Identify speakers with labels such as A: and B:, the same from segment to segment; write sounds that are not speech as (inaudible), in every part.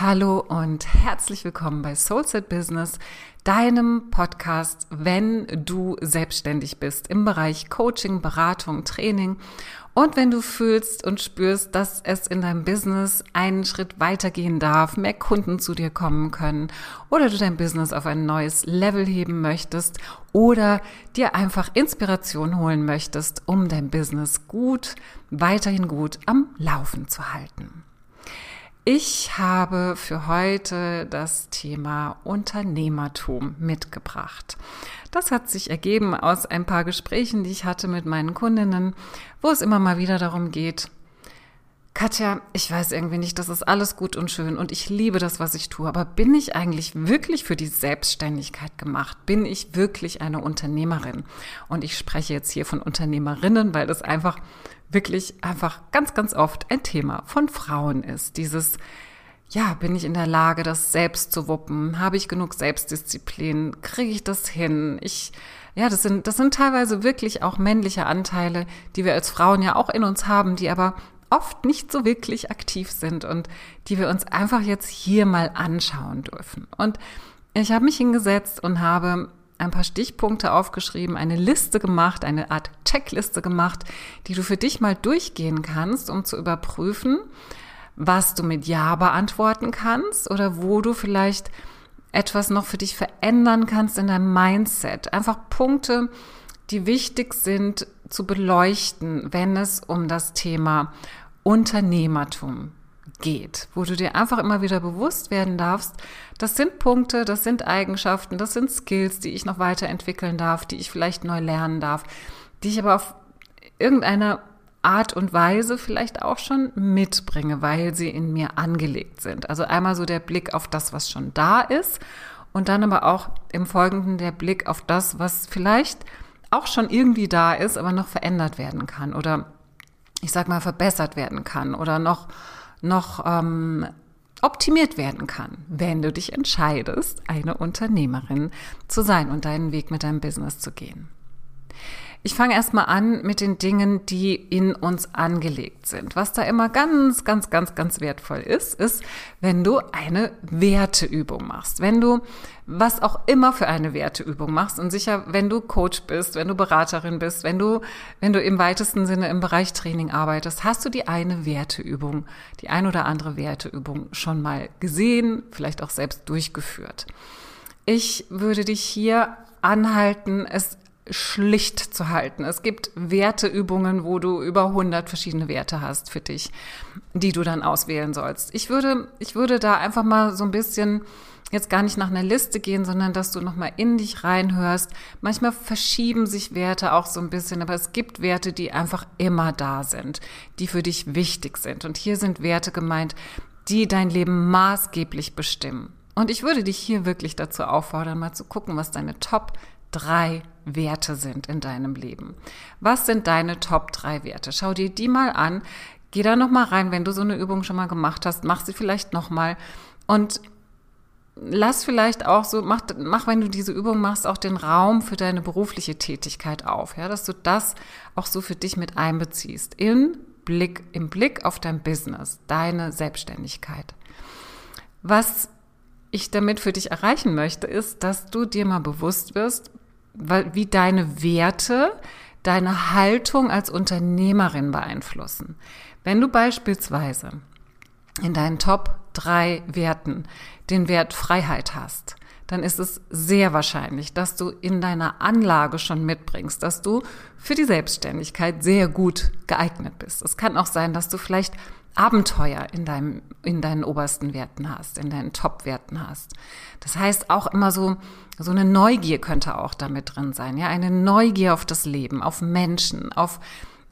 A: Hallo und herzlich willkommen bei Soulset Business, deinem Podcast, wenn du selbstständig bist im Bereich Coaching, Beratung, Training und wenn du fühlst und spürst, dass es in deinem Business einen Schritt weitergehen darf, mehr Kunden zu dir kommen können oder du dein Business auf ein neues Level heben möchtest oder dir einfach Inspiration holen möchtest, um dein Business gut, weiterhin gut am Laufen zu halten. Ich habe für heute das Thema Unternehmertum mitgebracht. Das hat sich ergeben aus ein paar Gesprächen, die ich hatte mit meinen Kundinnen, wo es immer mal wieder darum geht, Katja, ich weiß irgendwie nicht, das ist alles gut und schön und ich liebe das, was ich tue, aber bin ich eigentlich wirklich für die Selbstständigkeit gemacht? Bin ich wirklich eine Unternehmerin? Und ich spreche jetzt hier von Unternehmerinnen, weil das einfach wirklich einfach ganz, ganz oft ein Thema von Frauen ist. Dieses, ja, bin ich in der Lage, das selbst zu wuppen? Habe ich genug Selbstdisziplin? Kriege ich das hin? Ich, ja, das sind, das sind teilweise wirklich auch männliche Anteile, die wir als Frauen ja auch in uns haben, die aber oft nicht so wirklich aktiv sind und die wir uns einfach jetzt hier mal anschauen dürfen. Und ich habe mich hingesetzt und habe ein paar Stichpunkte aufgeschrieben, eine Liste gemacht, eine Art Checkliste gemacht, die du für dich mal durchgehen kannst, um zu überprüfen, was du mit Ja beantworten kannst oder wo du vielleicht etwas noch für dich verändern kannst in deinem Mindset. Einfach Punkte, die wichtig sind zu beleuchten, wenn es um das Thema Unternehmertum geht, wo du dir einfach immer wieder bewusst werden darfst, das sind Punkte, das sind Eigenschaften, das sind Skills, die ich noch weiterentwickeln darf, die ich vielleicht neu lernen darf, die ich aber auf irgendeine Art und Weise vielleicht auch schon mitbringe, weil sie in mir angelegt sind. Also einmal so der Blick auf das, was schon da ist und dann aber auch im Folgenden der Blick auf das, was vielleicht auch schon irgendwie da ist, aber noch verändert werden kann oder ich sag mal verbessert werden kann oder noch noch ähm, optimiert werden kann, wenn du dich entscheidest, eine Unternehmerin zu sein und deinen Weg mit deinem Business zu gehen. Ich fange erstmal an mit den Dingen, die in uns angelegt sind. Was da immer ganz, ganz, ganz, ganz wertvoll ist, ist, wenn du eine Werteübung machst. Wenn du was auch immer für eine Werteübung machst und sicher, wenn du Coach bist, wenn du Beraterin bist, wenn du, wenn du im weitesten Sinne im Bereich Training arbeitest, hast du die eine Werteübung, die ein oder andere Werteübung schon mal gesehen, vielleicht auch selbst durchgeführt. Ich würde dich hier anhalten, es schlicht zu halten. Es gibt Werteübungen, wo du über 100 verschiedene Werte hast für dich, die du dann auswählen sollst. Ich würde, ich würde da einfach mal so ein bisschen jetzt gar nicht nach einer Liste gehen, sondern dass du nochmal in dich reinhörst. Manchmal verschieben sich Werte auch so ein bisschen, aber es gibt Werte, die einfach immer da sind, die für dich wichtig sind. Und hier sind Werte gemeint, die dein Leben maßgeblich bestimmen. Und ich würde dich hier wirklich dazu auffordern, mal zu gucken, was deine Top drei Werte sind in deinem Leben. Was sind deine Top drei Werte? Schau dir die mal an. Geh da noch mal rein, wenn du so eine Übung schon mal gemacht hast, mach sie vielleicht noch mal und lass vielleicht auch so, mach, mach, wenn du diese Übung machst, auch den Raum für deine berufliche Tätigkeit auf, ja, dass du das auch so für dich mit einbeziehst. In Blick, im Blick auf dein Business, deine Selbstständigkeit. Was ich damit für dich erreichen möchte, ist, dass du dir mal bewusst wirst, wie deine Werte deine Haltung als Unternehmerin beeinflussen. Wenn du beispielsweise in deinen Top drei Werten den Wert Freiheit hast, dann ist es sehr wahrscheinlich, dass du in deiner Anlage schon mitbringst, dass du für die Selbstständigkeit sehr gut geeignet bist. Es kann auch sein, dass du vielleicht Abenteuer in, deinem, in deinen obersten Werten hast, in deinen Top-Werten hast. Das heißt auch immer so, so eine Neugier könnte auch damit drin sein, ja, eine Neugier auf das Leben, auf Menschen, auf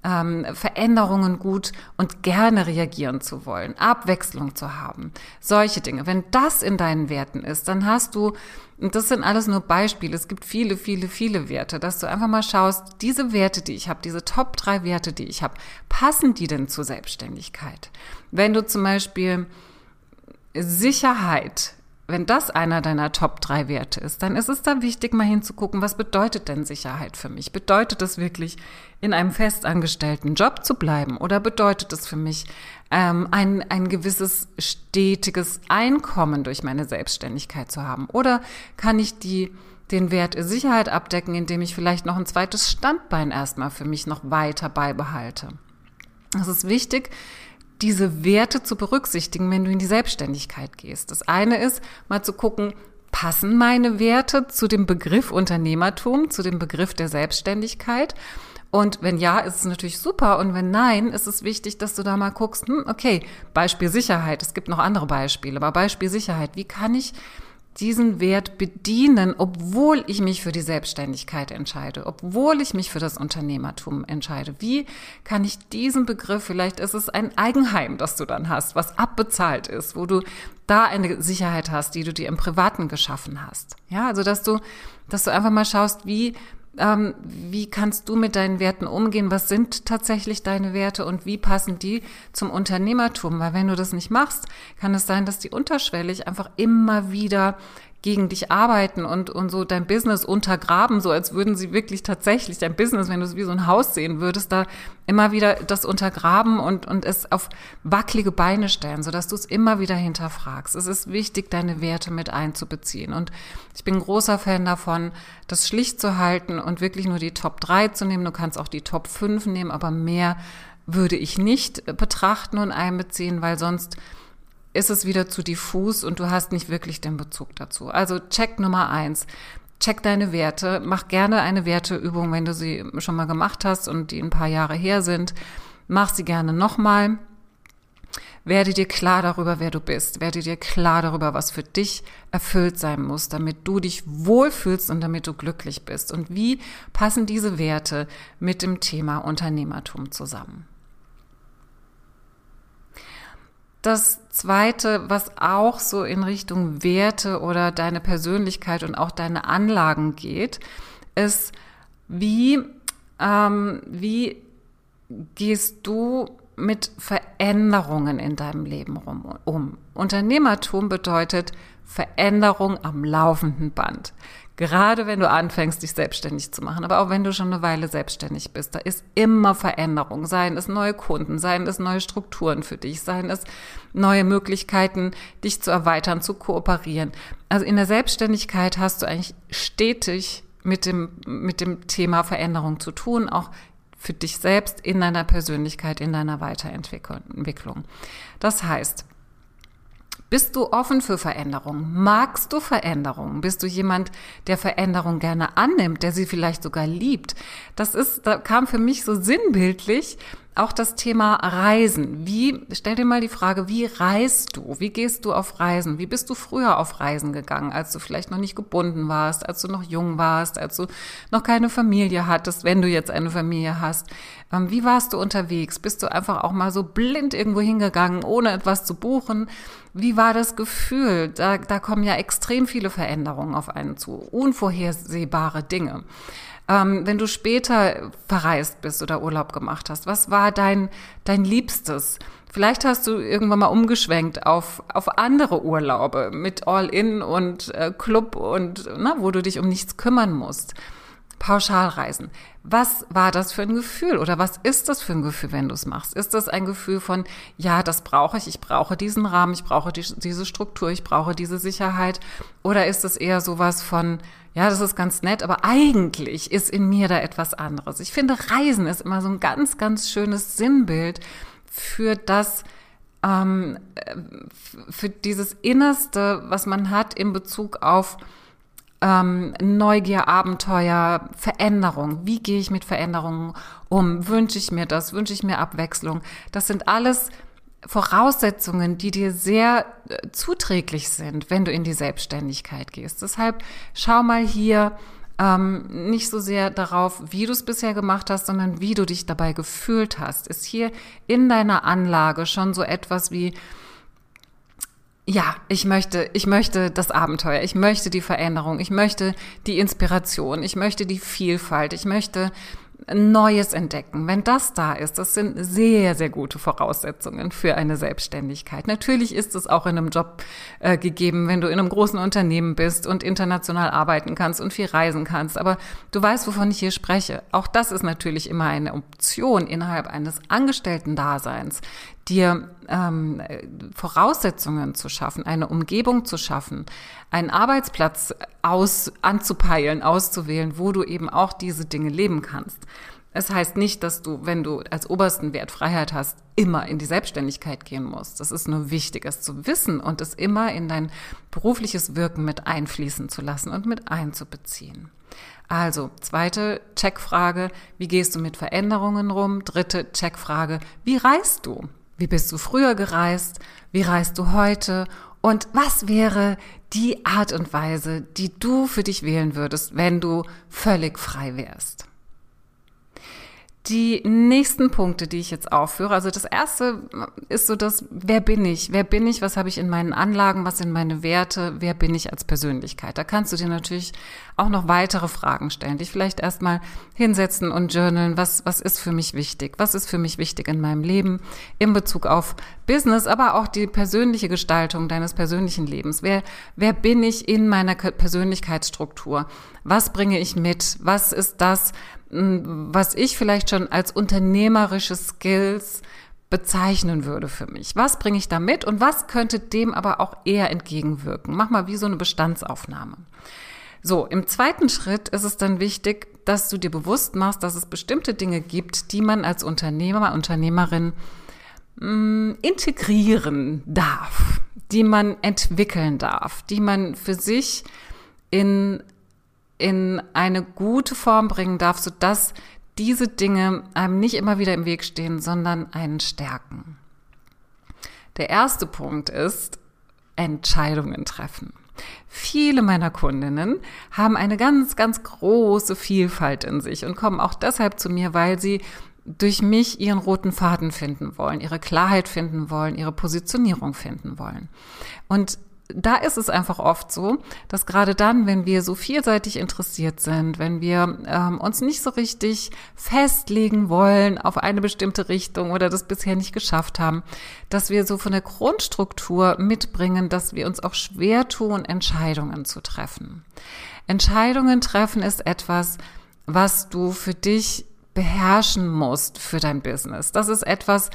A: ähm, Veränderungen gut und gerne reagieren zu wollen, Abwechslung zu haben, solche Dinge. Wenn das in deinen Werten ist, dann hast du, und das sind alles nur Beispiele, es gibt viele, viele, viele Werte, dass du einfach mal schaust, diese Werte, die ich habe, diese Top drei Werte, die ich habe, passen die denn zur Selbstständigkeit? Wenn du zum Beispiel Sicherheit wenn das einer deiner Top drei Werte ist, dann ist es da wichtig, mal hinzugucken, was bedeutet denn Sicherheit für mich? Bedeutet es wirklich, in einem festangestellten Job zu bleiben? Oder bedeutet es für mich, ähm, ein, ein gewisses stetiges Einkommen durch meine Selbstständigkeit zu haben? Oder kann ich die, den Wert Sicherheit abdecken, indem ich vielleicht noch ein zweites Standbein erstmal für mich noch weiter beibehalte? Es ist wichtig, diese Werte zu berücksichtigen, wenn du in die Selbstständigkeit gehst. Das eine ist, mal zu gucken, passen meine Werte zu dem Begriff Unternehmertum, zu dem Begriff der Selbstständigkeit? Und wenn ja, ist es natürlich super. Und wenn nein, ist es wichtig, dass du da mal guckst, hm, okay, Beispiel Sicherheit. Es gibt noch andere Beispiele, aber Beispiel Sicherheit. Wie kann ich diesen Wert bedienen, obwohl ich mich für die Selbstständigkeit entscheide, obwohl ich mich für das Unternehmertum entscheide. Wie kann ich diesen Begriff, vielleicht ist es ein Eigenheim, das du dann hast, was abbezahlt ist, wo du da eine Sicherheit hast, die du dir im Privaten geschaffen hast. Ja, also dass du, dass du einfach mal schaust, wie ähm, wie kannst du mit deinen Werten umgehen? Was sind tatsächlich deine Werte und wie passen die zum Unternehmertum? Weil wenn du das nicht machst, kann es sein, dass die unterschwellig einfach immer wieder gegen dich arbeiten und, und so dein Business untergraben, so als würden sie wirklich tatsächlich dein Business, wenn du es wie so ein Haus sehen würdest, da immer wieder das untergraben und, und es auf wackelige Beine stellen, sodass du es immer wieder hinterfragst. Es ist wichtig, deine Werte mit einzubeziehen. Und ich bin großer Fan davon, das schlicht zu halten und wirklich nur die Top 3 zu nehmen. Du kannst auch die Top 5 nehmen, aber mehr würde ich nicht betrachten und einbeziehen, weil sonst ist es wieder zu diffus und du hast nicht wirklich den Bezug dazu. Also check Nummer eins. Check deine Werte. Mach gerne eine Werteübung, wenn du sie schon mal gemacht hast und die ein paar Jahre her sind. Mach sie gerne nochmal. Werde dir klar darüber, wer du bist. Werde dir klar darüber, was für dich erfüllt sein muss, damit du dich wohlfühlst und damit du glücklich bist. Und wie passen diese Werte mit dem Thema Unternehmertum zusammen? Das zweite, was auch so in Richtung Werte oder deine Persönlichkeit und auch deine Anlagen geht, ist, wie, ähm, wie gehst du mit Veränderungen in deinem Leben rum, um? Unternehmertum bedeutet Veränderung am laufenden Band. Gerade wenn du anfängst, dich selbstständig zu machen, aber auch wenn du schon eine Weile selbstständig bist, da ist immer Veränderung. Seien es neue Kunden, seien es neue Strukturen für dich, seien es neue Möglichkeiten, dich zu erweitern, zu kooperieren. Also in der Selbstständigkeit hast du eigentlich stetig mit dem, mit dem Thema Veränderung zu tun, auch für dich selbst in deiner Persönlichkeit, in deiner Weiterentwicklung. Das heißt, bist du offen für Veränderung? Magst du Veränderung? Bist du jemand, der Veränderung gerne annimmt, der sie vielleicht sogar liebt? Das ist, da kam für mich so sinnbildlich auch das Thema Reisen. Wie, stell dir mal die Frage, wie reist du? Wie gehst du auf Reisen? Wie bist du früher auf Reisen gegangen, als du vielleicht noch nicht gebunden warst, als du noch jung warst, als du noch keine Familie hattest, wenn du jetzt eine Familie hast? Ähm, wie warst du unterwegs? Bist du einfach auch mal so blind irgendwo hingegangen, ohne etwas zu buchen? Wie war das Gefühl? Da, da kommen ja extrem viele Veränderungen auf einen zu, unvorhersehbare Dinge. Ähm, wenn du später verreist bist oder Urlaub gemacht hast, was war dein, dein Liebstes? Vielleicht hast du irgendwann mal umgeschwenkt auf, auf andere Urlaube mit All-In und äh, Club und na, wo du dich um nichts kümmern musst. Pauschalreisen. Was war das für ein Gefühl oder was ist das für ein Gefühl, wenn du es machst? Ist das ein Gefühl von, ja, das brauche ich, ich brauche diesen Rahmen, ich brauche die, diese Struktur, ich brauche diese Sicherheit? Oder ist es eher sowas von, ja, das ist ganz nett, aber eigentlich ist in mir da etwas anderes. Ich finde, Reisen ist immer so ein ganz, ganz schönes Sinnbild für das, ähm, für dieses Innerste, was man hat in Bezug auf ähm, Neugier, Abenteuer, Veränderung. Wie gehe ich mit Veränderungen um? Wünsche ich mir das? Wünsche ich mir Abwechslung? Das sind alles Voraussetzungen, die dir sehr äh, zuträglich sind, wenn du in die Selbstständigkeit gehst. Deshalb schau mal hier ähm, nicht so sehr darauf, wie du es bisher gemacht hast, sondern wie du dich dabei gefühlt hast. Ist hier in deiner Anlage schon so etwas wie ja, ich möchte, ich möchte das Abenteuer, ich möchte die Veränderung, ich möchte die Inspiration, ich möchte die Vielfalt, ich möchte Neues entdecken. Wenn das da ist, das sind sehr, sehr gute Voraussetzungen für eine Selbstständigkeit. Natürlich ist es auch in einem Job äh, gegeben, wenn du in einem großen Unternehmen bist und international arbeiten kannst und viel reisen kannst. Aber du weißt, wovon ich hier spreche. Auch das ist natürlich immer eine Option innerhalb eines Angestellten-Daseins, dir ähm, Voraussetzungen zu schaffen, eine Umgebung zu schaffen, einen Arbeitsplatz aus, anzupeilen, auszuwählen, wo du eben auch diese Dinge leben kannst. Es heißt nicht, dass du, wenn du als obersten Wert Freiheit hast, immer in die Selbstständigkeit gehen musst. Das ist nur wichtig, es zu wissen und es immer in dein berufliches Wirken mit einfließen zu lassen und mit einzubeziehen. Also, zweite Checkfrage, wie gehst du mit Veränderungen rum? Dritte Checkfrage, wie reist du? Wie bist du früher gereist? Wie reist du heute? Und was wäre die Art und Weise, die du für dich wählen würdest, wenn du völlig frei wärst? die nächsten Punkte, die ich jetzt aufführe, also das erste ist so das, wer bin ich? Wer bin ich? Was habe ich in meinen Anlagen? Was sind meine Werte? Wer bin ich als Persönlichkeit? Da kannst du dir natürlich auch noch weitere Fragen stellen, dich vielleicht erstmal hinsetzen und journalen. Was, was ist für mich wichtig? Was ist für mich wichtig in meinem Leben in Bezug auf Business, aber auch die persönliche Gestaltung deines persönlichen Lebens? Wer, wer bin ich in meiner Persönlichkeitsstruktur? Was bringe ich mit? Was ist das, was ich vielleicht schon als unternehmerische Skills bezeichnen würde für mich. Was bringe ich da mit und was könnte dem aber auch eher entgegenwirken? Mach mal wie so eine Bestandsaufnahme. So, im zweiten Schritt ist es dann wichtig, dass du dir bewusst machst, dass es bestimmte Dinge gibt, die man als Unternehmer, Unternehmerin mh, mm, integrieren darf, die man entwickeln darf, die man für sich in in eine gute Form bringen darf, sodass diese Dinge einem nicht immer wieder im Weg stehen, sondern einen stärken. Der erste Punkt ist Entscheidungen treffen. Viele meiner Kundinnen haben eine ganz, ganz große Vielfalt in sich und kommen auch deshalb zu mir, weil sie durch mich ihren roten Faden finden wollen, ihre Klarheit finden wollen, ihre Positionierung finden wollen. Und da ist es einfach oft so, dass gerade dann, wenn wir so vielseitig interessiert sind, wenn wir ähm, uns nicht so richtig festlegen wollen auf eine bestimmte Richtung oder das bisher nicht geschafft haben, dass wir so von der Grundstruktur mitbringen, dass wir uns auch schwer tun, Entscheidungen zu treffen. Entscheidungen treffen ist etwas, was du für dich beherrschen musst für dein Business. Das ist etwas,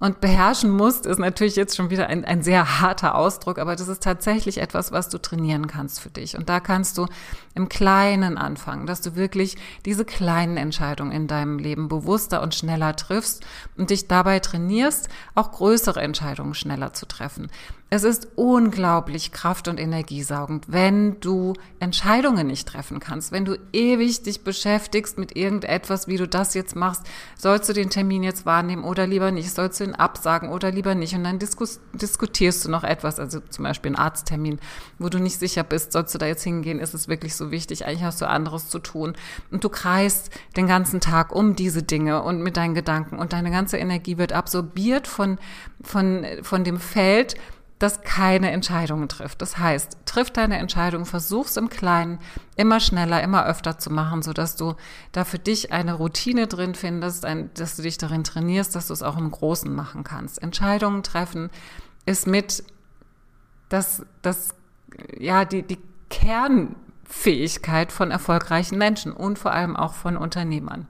A: und beherrschen musst, ist natürlich jetzt schon wieder ein, ein sehr harter Ausdruck, aber das ist tatsächlich etwas, was du trainieren kannst für dich. Und da kannst du im Kleinen anfangen, dass du wirklich diese kleinen Entscheidungen in deinem Leben bewusster und schneller triffst und dich dabei trainierst, auch größere Entscheidungen schneller zu treffen. Es ist unglaublich kraft- und energiesaugend, wenn du Entscheidungen nicht treffen kannst, wenn du ewig dich beschäftigst mit irgendetwas, wie du das jetzt machst. Sollst du den Termin jetzt wahrnehmen oder lieber nicht? Sollst du ihn absagen oder lieber nicht? Und dann diskutierst du noch etwas, also zum Beispiel einen Arzttermin, wo du nicht sicher bist, sollst du da jetzt hingehen? Ist es wirklich so wichtig? Eigentlich hast du anderes zu tun. Und du kreist den ganzen Tag um diese Dinge und mit deinen Gedanken und deine ganze Energie wird absorbiert von, von, von dem Feld, das keine Entscheidungen trifft. Das heißt, triff deine Entscheidung, versuch's im Kleinen immer schneller, immer öfter zu machen, so dass du da für dich eine Routine drin findest, ein, dass du dich darin trainierst, dass du es auch im Großen machen kannst. Entscheidungen treffen ist mit das, das, ja, die, die Kernfähigkeit von erfolgreichen Menschen und vor allem auch von Unternehmern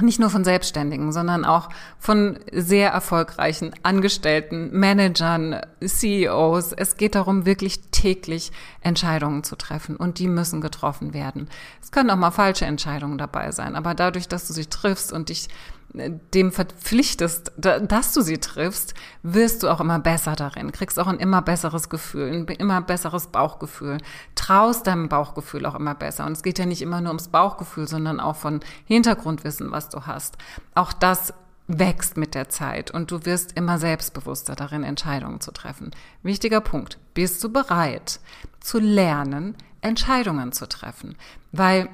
A: nicht nur von Selbstständigen, sondern auch von sehr erfolgreichen Angestellten, Managern, CEOs. Es geht darum, wirklich täglich Entscheidungen zu treffen und die müssen getroffen werden. Es können auch mal falsche Entscheidungen dabei sein, aber dadurch, dass du sie triffst und dich dem verpflichtest, dass du sie triffst, wirst du auch immer besser darin, kriegst auch ein immer besseres Gefühl, ein immer besseres Bauchgefühl, traust deinem Bauchgefühl auch immer besser. Und es geht ja nicht immer nur ums Bauchgefühl, sondern auch von Hintergrundwissen, was du hast. Auch das wächst mit der Zeit und du wirst immer selbstbewusster darin, Entscheidungen zu treffen. Wichtiger Punkt. Bist du bereit zu lernen, Entscheidungen zu treffen? Weil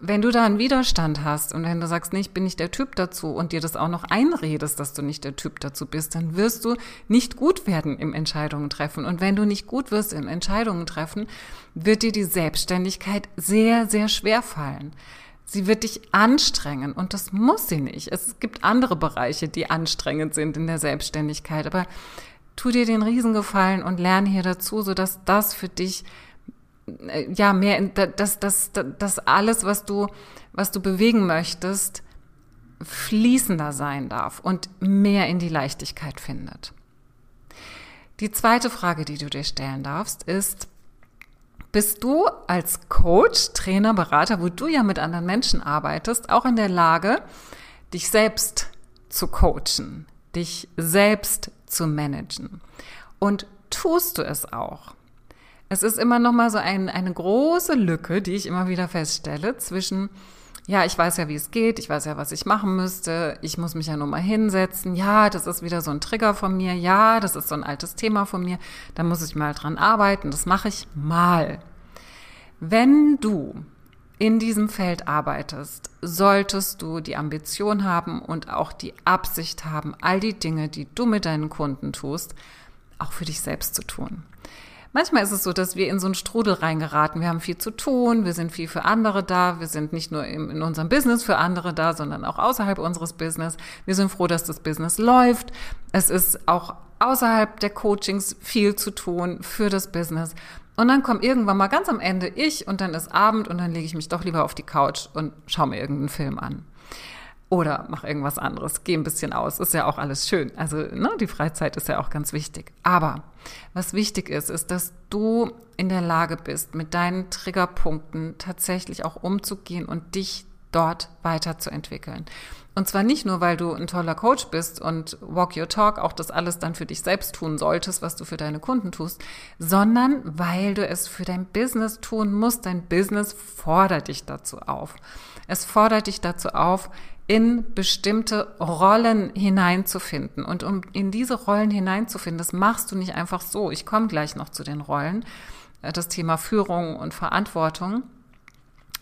A: wenn du da einen Widerstand hast und wenn du sagst, nee, ich bin nicht der Typ dazu und dir das auch noch einredest, dass du nicht der Typ dazu bist, dann wirst du nicht gut werden im Entscheidungen treffen. Und wenn du nicht gut wirst im Entscheidungen treffen, wird dir die Selbstständigkeit sehr, sehr schwer fallen. Sie wird dich anstrengen und das muss sie nicht. Es gibt andere Bereiche, die anstrengend sind in der Selbstständigkeit, aber tu dir den Riesengefallen und lerne hier dazu, sodass das für dich ja mehr dass das das alles was du was du bewegen möchtest fließender sein darf und mehr in die Leichtigkeit findet. Die zweite Frage, die du dir stellen darfst, ist, bist du als Coach, Trainer, Berater, wo du ja mit anderen Menschen arbeitest, auch in der Lage, dich selbst zu coachen, dich selbst zu managen? Und tust du es auch? Es ist immer noch mal so ein, eine große Lücke, die ich immer wieder feststelle zwischen ja, ich weiß ja, wie es geht, ich weiß ja, was ich machen müsste, ich muss mich ja nur mal hinsetzen, ja, das ist wieder so ein Trigger von mir, ja, das ist so ein altes Thema von mir, da muss ich mal dran arbeiten, das mache ich mal. Wenn du in diesem Feld arbeitest, solltest du die Ambition haben und auch die Absicht haben, all die Dinge, die du mit deinen Kunden tust, auch für dich selbst zu tun. Manchmal ist es so, dass wir in so einen Strudel reingeraten. Wir haben viel zu tun, wir sind viel für andere da, wir sind nicht nur in unserem Business für andere da, sondern auch außerhalb unseres Business. Wir sind froh, dass das Business läuft. Es ist auch außerhalb der Coachings viel zu tun für das Business. Und dann kommt irgendwann mal ganz am Ende ich und dann ist Abend und dann lege ich mich doch lieber auf die Couch und schaue mir irgendeinen Film an. Oder mach irgendwas anderes, geh ein bisschen aus, ist ja auch alles schön. Also ne, die Freizeit ist ja auch ganz wichtig. Aber was wichtig ist, ist, dass du in der Lage bist, mit deinen Triggerpunkten tatsächlich auch umzugehen und dich dort weiterzuentwickeln. Und zwar nicht nur, weil du ein toller Coach bist und Walk Your Talk auch das alles dann für dich selbst tun solltest, was du für deine Kunden tust, sondern weil du es für dein Business tun musst. Dein Business fordert dich dazu auf. Es fordert dich dazu auf, in bestimmte Rollen hineinzufinden. Und um in diese Rollen hineinzufinden, das machst du nicht einfach so. Ich komme gleich noch zu den Rollen. Äh, das Thema Führung und Verantwortung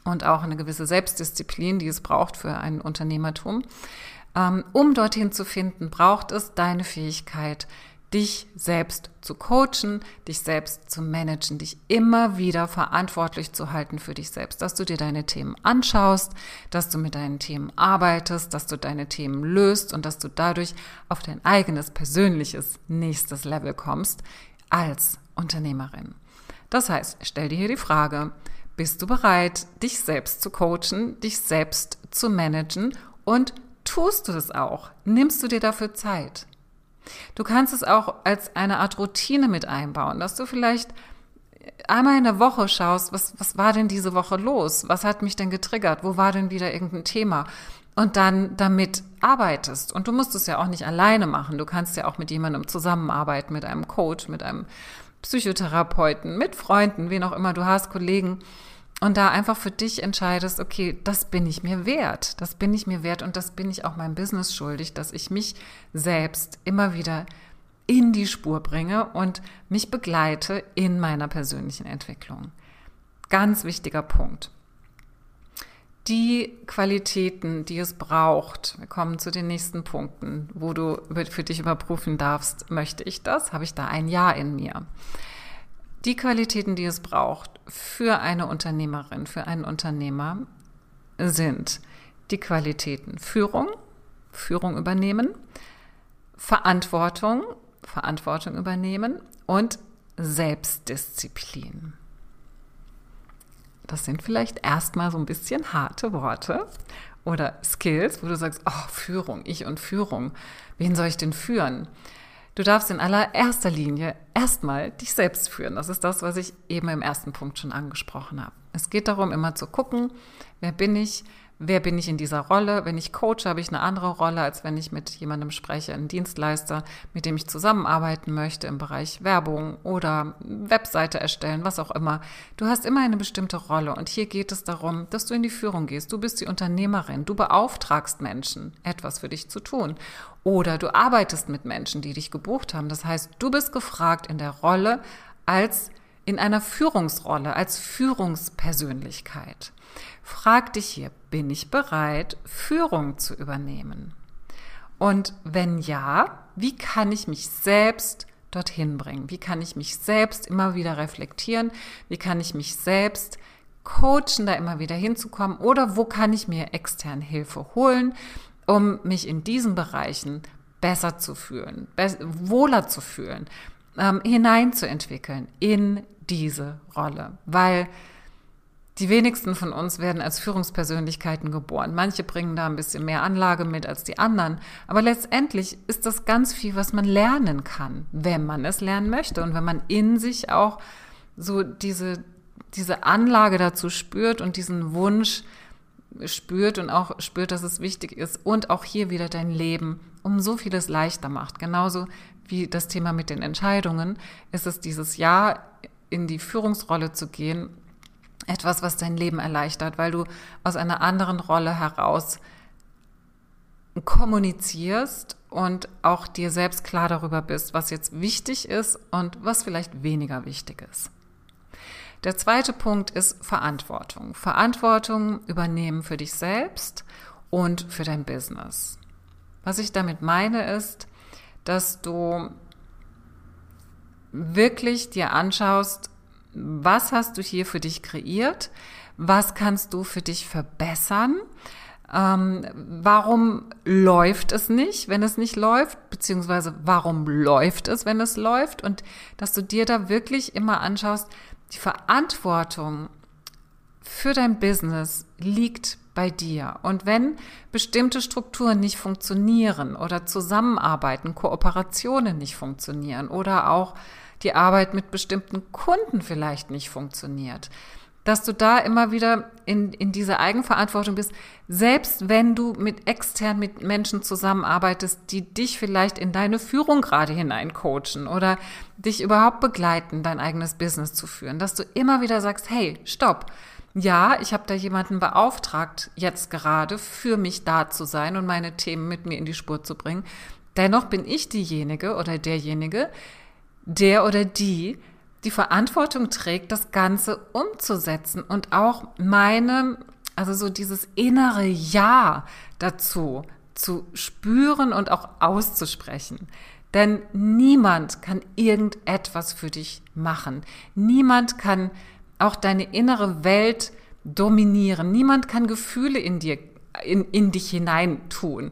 A: und auch eine gewisse Selbstdisziplin, die es braucht für ein Unternehmertum. Ähm, um dorthin zu finden, braucht es deine Fähigkeit, dich selbst zu coachen, dich selbst zu managen, dich immer wieder verantwortlich zu halten für dich selbst, dass du dir deine Themen anschaust, dass du mit deinen Themen arbeitest, dass du deine Themen löst und dass du dadurch auf dein eigenes persönliches nächstes Level kommst als Unternehmerin. Das heißt, stell dir hier die Frage, bist du bereit, dich selbst zu coachen, dich selbst zu managen und tust du das auch? Nimmst du dir dafür Zeit? Du kannst es auch als eine Art Routine mit einbauen, dass du vielleicht einmal in der Woche schaust, was, was war denn diese Woche los? Was hat mich denn getriggert? Wo war denn wieder irgendein Thema? Und dann damit arbeitest. Und du musst es ja auch nicht alleine machen. Du kannst ja auch mit jemandem zusammenarbeiten, mit einem Coach, mit einem Psychotherapeuten, mit Freunden, wen auch immer du hast, Kollegen und da einfach für dich entscheidest, okay, das bin ich mir wert, das bin ich mir wert und das bin ich auch meinem Business schuldig, dass ich mich selbst immer wieder in die Spur bringe und mich begleite in meiner persönlichen Entwicklung. Ganz wichtiger Punkt. Die Qualitäten, die es braucht, wir kommen zu den nächsten Punkten, wo du für dich überprüfen darfst, möchte ich das? Habe ich da ein Ja in mir? Die Qualitäten, die es braucht für eine Unternehmerin, für einen Unternehmer, sind die Qualitäten Führung, Führung übernehmen, Verantwortung, Verantwortung übernehmen und Selbstdisziplin. Das sind vielleicht erstmal so ein bisschen harte Worte oder Skills, wo du sagst, oh, Führung, ich und Führung. Wen soll ich denn führen? Du darfst in allererster Linie erstmal dich selbst führen. Das ist das, was ich eben im ersten Punkt schon angesprochen habe. Es geht darum, immer zu gucken, wer bin ich, wer bin ich in dieser Rolle. Wenn ich coache, habe ich eine andere Rolle, als wenn ich mit jemandem spreche, einen Dienstleister, mit dem ich zusammenarbeiten möchte im Bereich Werbung oder Webseite erstellen, was auch immer. Du hast immer eine bestimmte Rolle und hier geht es darum, dass du in die Führung gehst. Du bist die Unternehmerin, du beauftragst Menschen, etwas für dich zu tun. Oder du arbeitest mit Menschen, die dich gebucht haben. Das heißt, du bist gefragt in der Rolle als in einer Führungsrolle, als Führungspersönlichkeit. Frag dich hier, bin ich bereit, Führung zu übernehmen? Und wenn ja, wie kann ich mich selbst dorthin bringen? Wie kann ich mich selbst immer wieder reflektieren? Wie kann ich mich selbst coachen, da immer wieder hinzukommen? Oder wo kann ich mir extern Hilfe holen, um mich in diesen Bereichen besser zu fühlen, wohler zu fühlen, ähm, hineinzuentwickeln in diese Rolle? Weil die wenigsten von uns werden als Führungspersönlichkeiten geboren. Manche bringen da ein bisschen mehr Anlage mit als die anderen. Aber letztendlich ist das ganz viel, was man lernen kann, wenn man es lernen möchte und wenn man in sich auch so diese, diese Anlage dazu spürt und diesen Wunsch spürt und auch spürt, dass es wichtig ist und auch hier wieder dein Leben um so vieles leichter macht. Genauso wie das Thema mit den Entscheidungen ist es dieses Jahr in die Führungsrolle zu gehen etwas, was dein Leben erleichtert, weil du aus einer anderen Rolle heraus kommunizierst und auch dir selbst klar darüber bist, was jetzt wichtig ist und was vielleicht weniger wichtig ist. Der zweite Punkt ist Verantwortung. Verantwortung übernehmen für dich selbst und für dein Business. Was ich damit meine ist, dass du wirklich dir anschaust, was hast du hier für dich kreiert? Was kannst du für dich verbessern? Ähm, warum läuft es nicht, wenn es nicht läuft? Beziehungsweise warum läuft es, wenn es läuft? Und dass du dir da wirklich immer anschaust, die Verantwortung für dein Business liegt bei dir. Und wenn bestimmte Strukturen nicht funktionieren oder Zusammenarbeiten, Kooperationen nicht funktionieren oder auch die Arbeit mit bestimmten Kunden vielleicht nicht funktioniert. Dass du da immer wieder in, in dieser Eigenverantwortung bist, selbst wenn du mit extern mit Menschen zusammenarbeitest, die dich vielleicht in deine Führung gerade hineincoachen oder dich überhaupt begleiten, dein eigenes Business zu führen, dass du immer wieder sagst, hey, stopp, ja, ich habe da jemanden beauftragt, jetzt gerade für mich da zu sein und meine Themen mit mir in die Spur zu bringen. Dennoch bin ich diejenige oder derjenige, der oder die die Verantwortung trägt, das Ganze umzusetzen und auch meine, also so dieses innere Ja dazu zu spüren und auch auszusprechen. Denn niemand kann irgendetwas für dich machen. Niemand kann auch deine innere Welt dominieren. Niemand kann Gefühle in dir, in, in dich hinein tun.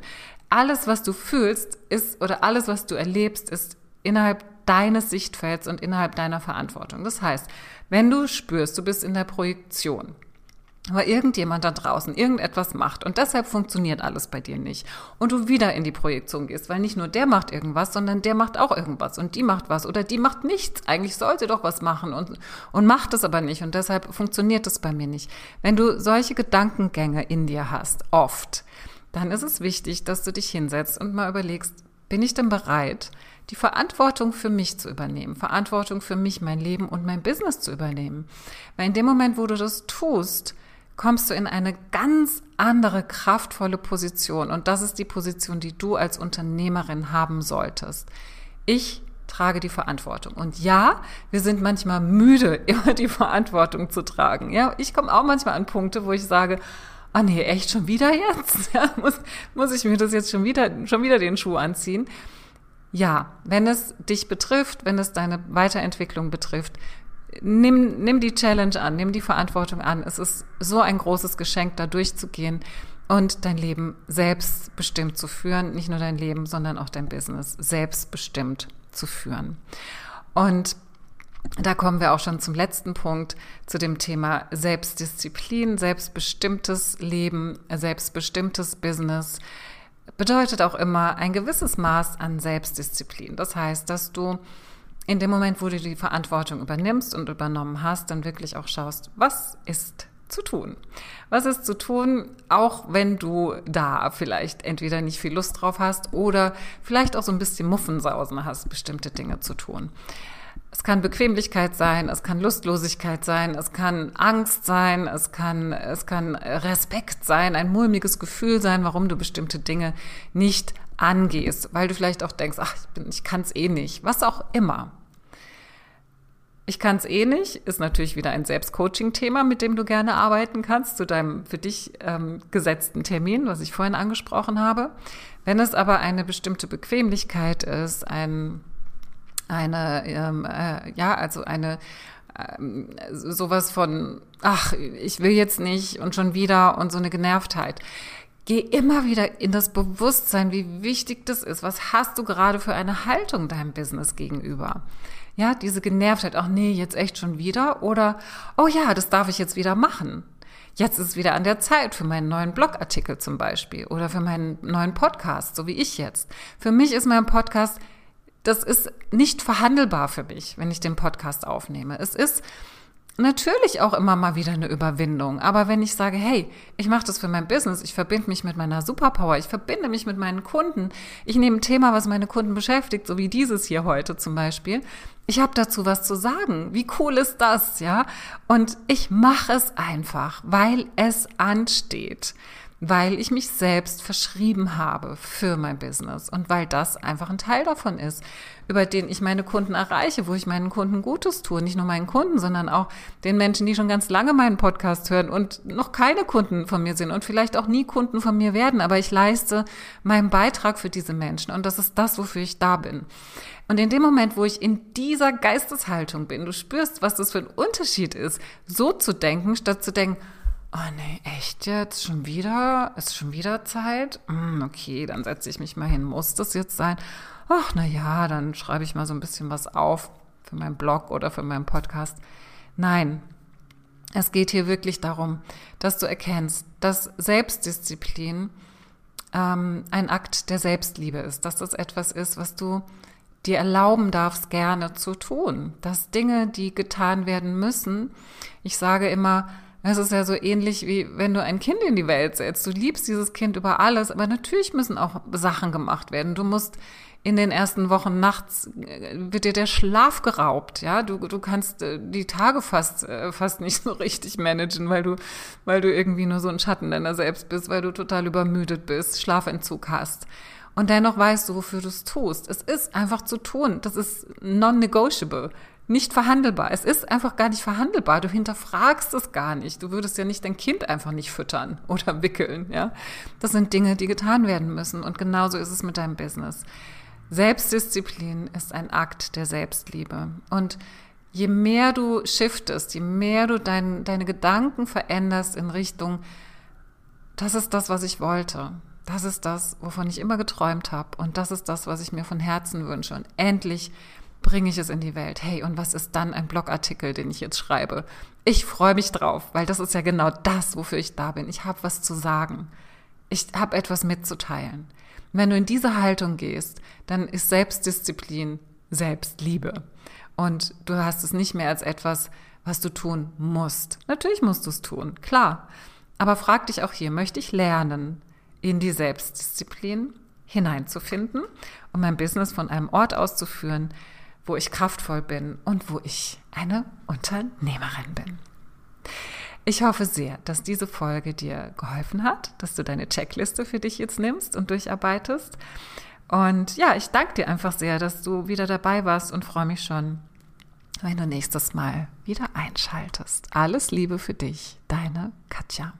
A: Alles, was du fühlst, ist, oder alles, was du erlebst, ist innerhalb deines Sichtfelds und innerhalb deiner Verantwortung. Das heißt, wenn du spürst, du bist in der Projektion, aber irgendjemand da draußen irgendetwas macht und deshalb funktioniert alles bei dir nicht und du wieder in die Projektion gehst, weil nicht nur der macht irgendwas, sondern der macht auch irgendwas und die macht was oder die macht nichts. Eigentlich sollte doch was machen und, und macht es aber nicht und deshalb funktioniert es bei mir nicht. Wenn du solche Gedankengänge in dir hast, oft, dann ist es wichtig, dass du dich hinsetzt und mal überlegst, bin ich denn bereit, die Verantwortung für mich zu übernehmen, Verantwortung für mich, mein Leben und mein Business zu übernehmen. Weil in dem Moment, wo du das tust, kommst du in eine ganz andere kraftvolle Position. Und das ist die Position, die du als Unternehmerin haben solltest. Ich trage die Verantwortung. Und ja, wir sind manchmal müde, (laughs) immer die Verantwortung zu tragen. Ja, ich komme auch manchmal an Punkte, wo ich sage, ah nee, echt schon wieder jetzt? (laughs) Ja, muss, muss ich mir das jetzt schon wieder, schon wieder den Schuh anziehen? Ja, wenn es dich betrifft, wenn es deine Weiterentwicklung betrifft, nimm, nimm die Challenge an, nimm die Verantwortung an. Es ist so ein großes Geschenk, da durchzugehen und dein Leben selbstbestimmt zu führen. Nicht nur dein Leben, sondern auch dein Business selbstbestimmt zu führen. Und da kommen wir auch schon zum letzten Punkt, zu dem Thema Selbstdisziplin, selbstbestimmtes Leben, selbstbestimmtes Business bedeutet auch immer ein gewisses Maß an Selbstdisziplin. Das heißt, dass du in dem Moment, wo du die Verantwortung übernimmst und übernommen hast, dann wirklich auch schaust, was ist zu tun? Was ist zu tun, auch wenn du da vielleicht entweder nicht viel Lust drauf hast oder vielleicht auch so ein bisschen Muffensausen hast, bestimmte Dinge zu tun. Es kann Bequemlichkeit sein, es kann Lustlosigkeit sein, es kann Angst sein, es kann, es kann Respekt sein, ein mulmiges Gefühl sein, warum du bestimmte Dinge nicht angehst, weil du vielleicht auch denkst, ach, ich, ich kann es eh nicht, was auch immer. Ich kann es eh nicht, ist natürlich wieder ein Selbstcoaching-Thema, mit dem du gerne arbeiten kannst, zu deinem für dich ähm, gesetzten Termin, was ich vorhin angesprochen habe. Wenn es aber eine bestimmte Bequemlichkeit ist, ein eine, ähm, äh, ja, also eine, ähm, sowas von, ach, ich will jetzt nicht und schon wieder und so eine Genervtheit. Geh immer wieder in das Bewusstsein, wie wichtig das ist. Was hast du gerade für eine Haltung deinem Business gegenüber? Ja, diese Genervtheit, ach nee, jetzt echt schon wieder oder, oh ja, das darf ich jetzt wieder machen. Jetzt ist es wieder an der Zeit für meinen neuen Blogartikel zum Beispiel oder für meinen neuen Podcast, so wie ich jetzt. Für mich ist mein Podcast, das ist nicht verhandelbar für mich, wenn ich den Podcast aufnehme. Es ist natürlich auch immer mal wieder eine Überwindung. Aber wenn ich sage, hey, ich mache das für mein Business, ich verbinde mich mit meiner Superpower, ich verbinde mich mit meinen Kunden, ich nehme ein Thema, was meine Kunden beschäftigt, so wie dieses hier heute zum Beispiel. Ich habe dazu was zu sagen. Wie cool ist das, ja? Und ich mache es einfach, weil es ansteht weil ich mich selbst verschrieben habe für mein Business und weil das einfach ein Teil davon ist, über den ich meine Kunden erreiche, wo ich meinen Kunden Gutes tue, nicht nur meinen Kunden, sondern auch den Menschen, die schon ganz lange meinen Podcast hören und noch keine Kunden von mir sind und vielleicht auch nie Kunden von mir werden, aber ich leiste meinen Beitrag für diese Menschen und das ist das, wofür ich da bin. Und in dem Moment, wo ich in dieser Geisteshaltung bin, du spürst, was das für ein Unterschied ist, so zu denken, statt zu denken, Oh nee, echt jetzt? Schon wieder? Ist schon wieder Zeit? Hm, okay, dann setze ich mich mal hin. Muss das jetzt sein? Ach, na ja, dann schreibe ich mal so ein bisschen was auf für meinen Blog oder für meinen Podcast. Nein, es geht hier wirklich darum, dass du erkennst, dass Selbstdisziplin ähm, ein Akt der Selbstliebe ist, dass das etwas ist, was du dir erlauben darfst, gerne zu tun. Dass Dinge, die getan werden müssen, ich sage immer, es ist ja so ähnlich wie wenn du ein Kind in die Welt setzt. Du liebst dieses Kind über alles, aber natürlich müssen auch Sachen gemacht werden. Du musst in den ersten Wochen nachts äh, wird dir der Schlaf geraubt, ja. Du, du kannst äh, die Tage fast, äh, fast nicht so richtig managen, weil du, weil du irgendwie nur so ein Schatten deiner selbst bist, weil du total übermüdet bist, Schlafentzug hast. Und dennoch weißt du, wofür du es tust. Es ist einfach zu tun. Das ist non-negotiable nicht verhandelbar. Es ist einfach gar nicht verhandelbar. Du hinterfragst es gar nicht. Du würdest ja nicht dein Kind einfach nicht füttern (laughs) oder wickeln, ja. Das sind Dinge, die getan werden müssen. Und genauso ist es mit deinem Business. Selbstdisziplin ist ein Akt der Selbstliebe. Und je mehr du shiftest, je mehr du dein, deine Gedanken veränderst in Richtung, das ist das, was ich wollte. Das ist das, wovon ich immer geträumt habe. Und das ist das, was ich mir von Herzen wünsche. Und endlich bringe ich es in die Welt. Hey, und was ist dann ein Blogartikel, den ich jetzt schreibe? Ich freue mich drauf, weil das ist ja genau das, wofür ich da bin. Ich habe was zu sagen. Ich habe etwas mitzuteilen. Wenn du in diese Haltung gehst, dann ist Selbstdisziplin Selbstliebe. Und du hast es nicht mehr als etwas, was du tun musst. Natürlich musst du es tun, klar. Aber frag dich auch hier, möchte ich lernen, in die Selbstdisziplin hineinzufinden, um mein Business von einem Ort auszuführen, wo ich kraftvoll bin und wo ich eine Unternehmerin bin. Ich hoffe sehr, dass diese Folge dir geholfen hat, dass du deine Checkliste für dich jetzt nimmst und durcharbeitest. Und ja, ich danke dir einfach sehr, dass du wieder dabei warst und freue mich schon, wenn du nächstes Mal wieder einschaltest. Alles Liebe für dich, deine Katja.